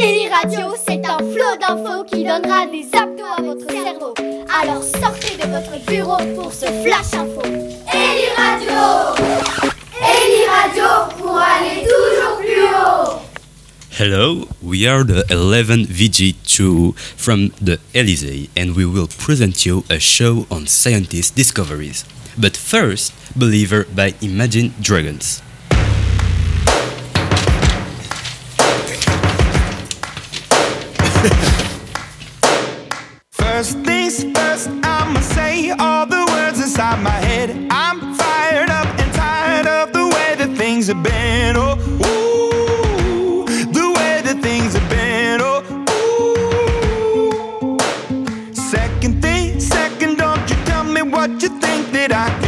Eli Radio, c'est un flot d'infos qui donnera des abdos à votre cerveau. Alors sortez de votre bureau pour ce flash info. Eli Radio Eli Radio pour aller toujours plus haut. Hello, we are the 11 VG2 from the Elysee and we will present you a show on scientist discoveries. But first, Believer by Imagine Dragons. First things first, I'ma say all the words inside my head. I'm fired up and tired of the way that things have been. Oh, ooh, the way that things have been. Oh, ooh. Second thing, second, don't you tell me what you think that I can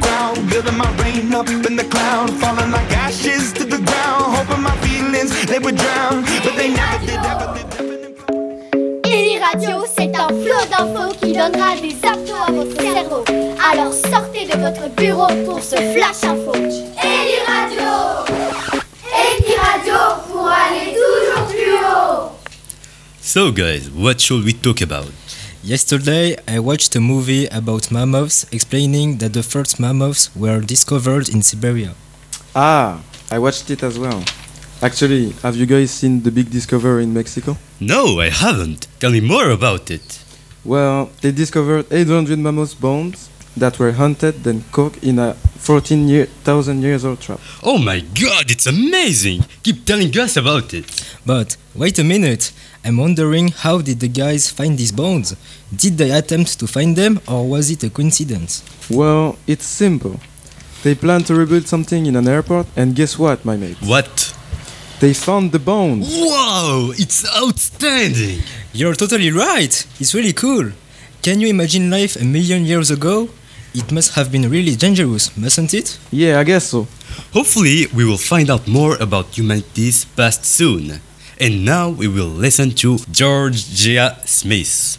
crowd, building my rain up in the cloud, falling like ashes to the ground, hoping my feelings they would drown, but they never did. Ever did, Radio, c'est un flot d'infos qui donnera des abdos à votre cerveau. Alors sortez de votre bureau pour ce flash info. Eli Radio Eli Radio pour aller toujours plus haut. So, guys, what should we talk about? Yesterday, I watched a movie about mammoths explaining that the first mammoths were discovered in Siberia. Ah, I watched it as well. Actually, have you guys seen the big discovery in Mexico? No, I haven't. Tell me more about it. Well, they discovered 800 mammoth bones that were hunted then cooked in a 14,000 years old trap. Oh my god, it's amazing! Keep telling us about it. But wait a minute, I'm wondering how did the guys find these bones? Did they attempt to find them or was it a coincidence? Well, it's simple. They planned to rebuild something in an airport, and guess what, my mate? What? They found the bones! Wow, it's outstanding! You're totally right! It's really cool! Can you imagine life a million years ago? It must have been really dangerous, mustn't it? Yeah, I guess so. Hopefully, we will find out more about humanity's past soon. And now we will listen to Jorja Smith.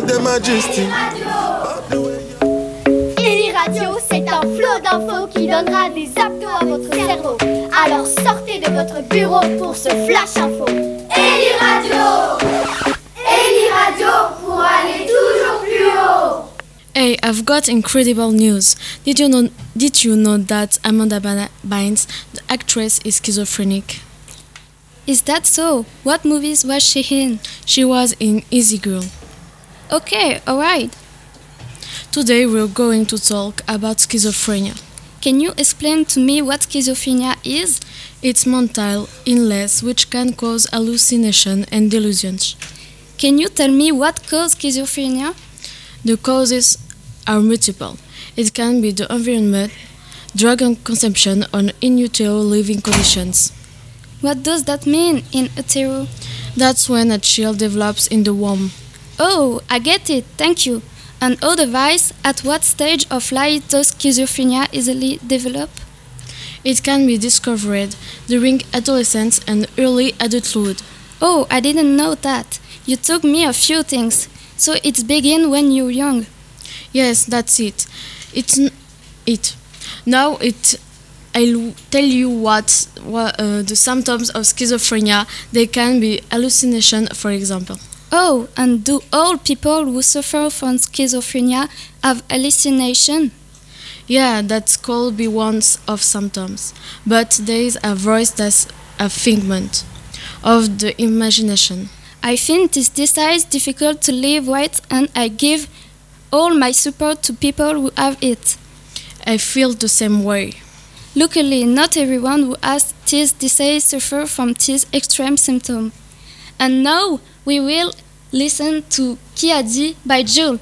de majesty. Ellie Radio, c'est un flot d'infos qui donnera des abdos à votre cerveau. Alors sortez de votre bureau pour ce flash info. Ellie Radio Ellie Radio pour aller toujours plus haut. Hey, I've got incredible news. Did you know did you know that Amanda Bynes, the actress, is schizophrenic? Is that so? What movies was she in? She was in Easy Girl. Okay, alright. Today we're going to talk about schizophrenia. Can you explain to me what schizophrenia is? It's mental illness which can cause hallucination and delusions. Can you tell me what causes schizophrenia? The causes are multiple. It can be the environment, drug consumption, or in utero living conditions. What does that mean in utero? That's when a child develops in the womb. Oh, I get it, thank you. And otherwise, at what stage of life does schizophrenia easily develop? It can be discovered during adolescence and early adulthood. Oh, I didn't know that. You told me a few things. So it's begin when you're young. Yes, that's it. It's n- it. Now it. I'll tell you what, what uh, the symptoms of schizophrenia. They can be hallucination, for example. Oh, and do all people who suffer from schizophrenia have hallucination? Yeah, that's called be one of symptoms. But there is a voice that's a figment of the imagination. I find this disease difficult to live with, and I give all my support to people who have it. I feel the same way. Luckily, not everyone who has this disease suffers from this extreme symptom. And now we will listen to Qui a dit by Jules.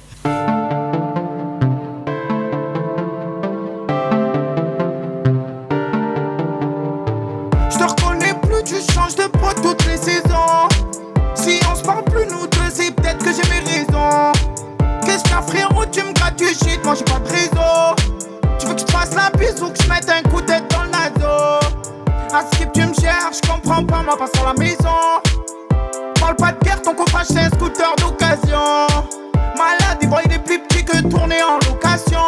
Je te reconnais plus, tu changes de peau toutes les saisons. Si on se parle plus, nous deux, c'est peut-être que j'ai mes raisons. Qu'est-ce a, frérot, tu me grattes du shit, moi j'ai pas de réseau. Tu veux que je fasse la bise ou que je mette un coup de dans le naso? À skip, tu me cherches, je comprends pas, moi passe à la maison. Parle pas de guerre, ton coffrage c'est un scooter d'occasion. Malade, il voit des plus petits que tourner en location.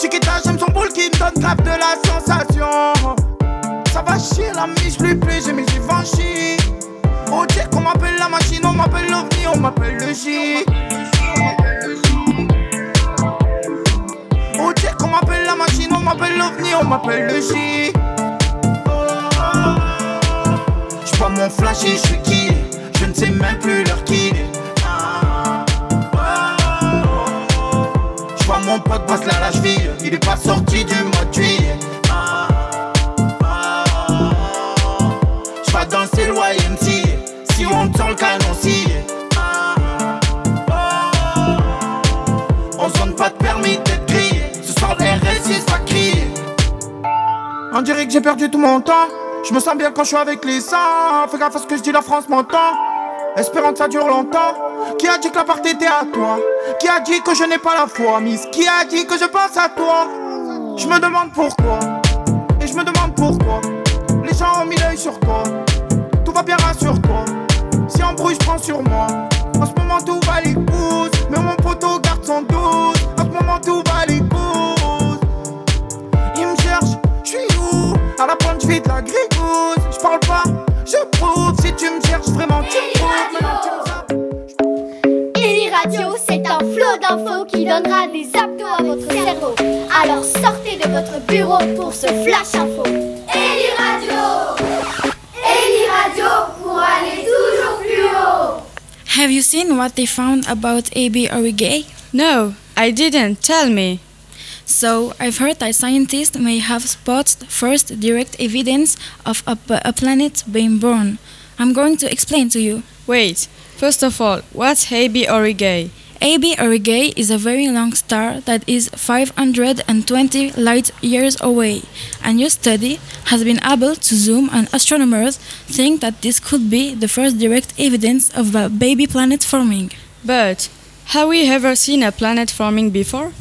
Chiquita, j'aime son boule qui me donne grave de la sensation. Ça va chier la miche, plus plus, j'ai mes Givenchy. Oh, dire qu'on m'appelle la machine, on m'appelle l'OVNI, on m'appelle le J. Oh, dire qu'on m'appelle la machine, on m'appelle l'OVNI, on m'appelle le J. J'suis pas mon flashy, j'suis qui? Sais même plus leur qui J'suis pas mon pote, passe là la cheville Il est pas sorti du mois de juillet. J'vais danser le Si on te sort le canon scié On se donne pas de permis d'être grillé. Ce soir le RSI va crier On dirait que j'ai perdu tout mon temps. Je me sens bien quand je suis avec les sangs Fais gaffe à ce que je dis, la France m'entend Espérant que ça dure longtemps. Qui a dit que la part était à toi? Qui a dit que je n'ai pas la foi Miss? Qui a dit que je pense à toi? Je me demande pourquoi. Et je me demande pourquoi. Les gens ont mis l'œil sur toi. Tout va bien rassure-toi. Si on brouille je prends sur moi. En ce moment tout va les Mais mon poteau garde son doute En ce moment tout va les Il me cherche, je suis où? À la pointe je de la grigousse Je parle pas, je prouve Si tu me cherches vraiment tu zappes. Ellie Radio, c'est un flot d'infos qui donnera des abdos à votre cerveau. Alors sortez de votre bureau pour ce flash info. Ellie Radio Ellie Radio pour aller toujours plus haut. Have you seen what they found about A.B. Origay? No, I didn't. Tell me. So, I've heard that scientists may have spotted first direct evidence of a planet being born. I'm going to explain to you. Wait. First of all, what's Habi Aurigae? AB Aurigae is a very long star that is 520 light years away. A new study has been able to zoom, and astronomers think that this could be the first direct evidence of a baby planet forming. But have we ever seen a planet forming before?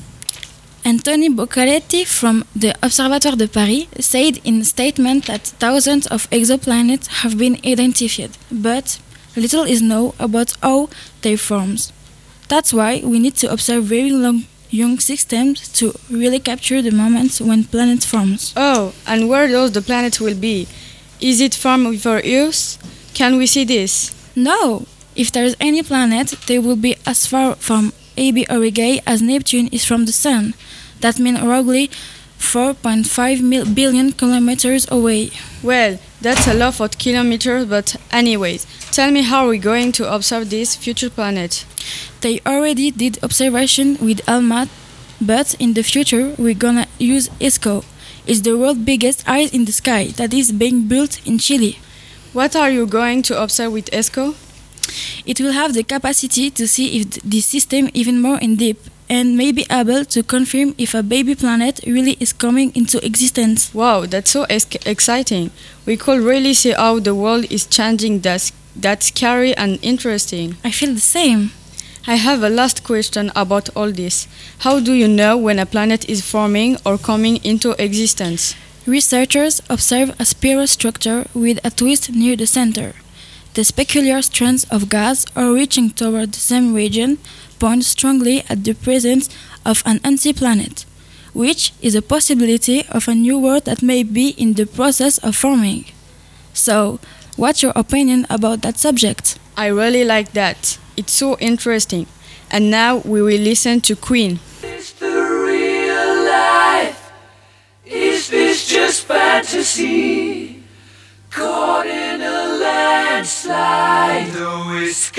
Anthony Boccaletti from the Observatoire de Paris said in a statement that thousands of exoplanets have been identified, but little is known about how they form. That's why we need to observe very long young systems to really capture the moments when planets form. Oh, and where does the planet will be? Is it formed with our ears? Can we see this? No! If there is any planet, they will be as far from AB Aurigae as Neptune is from the Sun. That means roughly 4.5 billion kilometers away. Well, that's a lot of kilometers, but anyways, tell me how we're going to observe this future planet. They already did observation with ALMA, but in the future we're gonna use ESCO. It's the world's biggest eye in the sky that is being built in Chile. What are you going to observe with ESCO? It will have the capacity to see if th- this system even more in deep and may be able to confirm if a baby planet really is coming into existence. Wow, that's so ex- exciting. We could really see how the world is changing. That's, that's scary and interesting. I feel the same. I have a last question about all this. How do you know when a planet is forming or coming into existence? Researchers observe a spiral structure with a twist near the center. The peculiar strands of gas are reaching toward the same region point strongly at the presence of an anti-planet, which is a possibility of a new world that may be in the process of forming. So, what's your opinion about that subject? I really like that. It's so interesting. And now we will listen to Queen.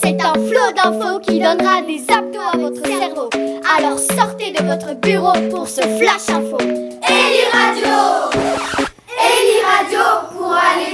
c'est un flot d'infos qui donnera des abdos à votre cerveau. Alors sortez de votre bureau pour ce flash info. Eli Radio Eli Radio pour aller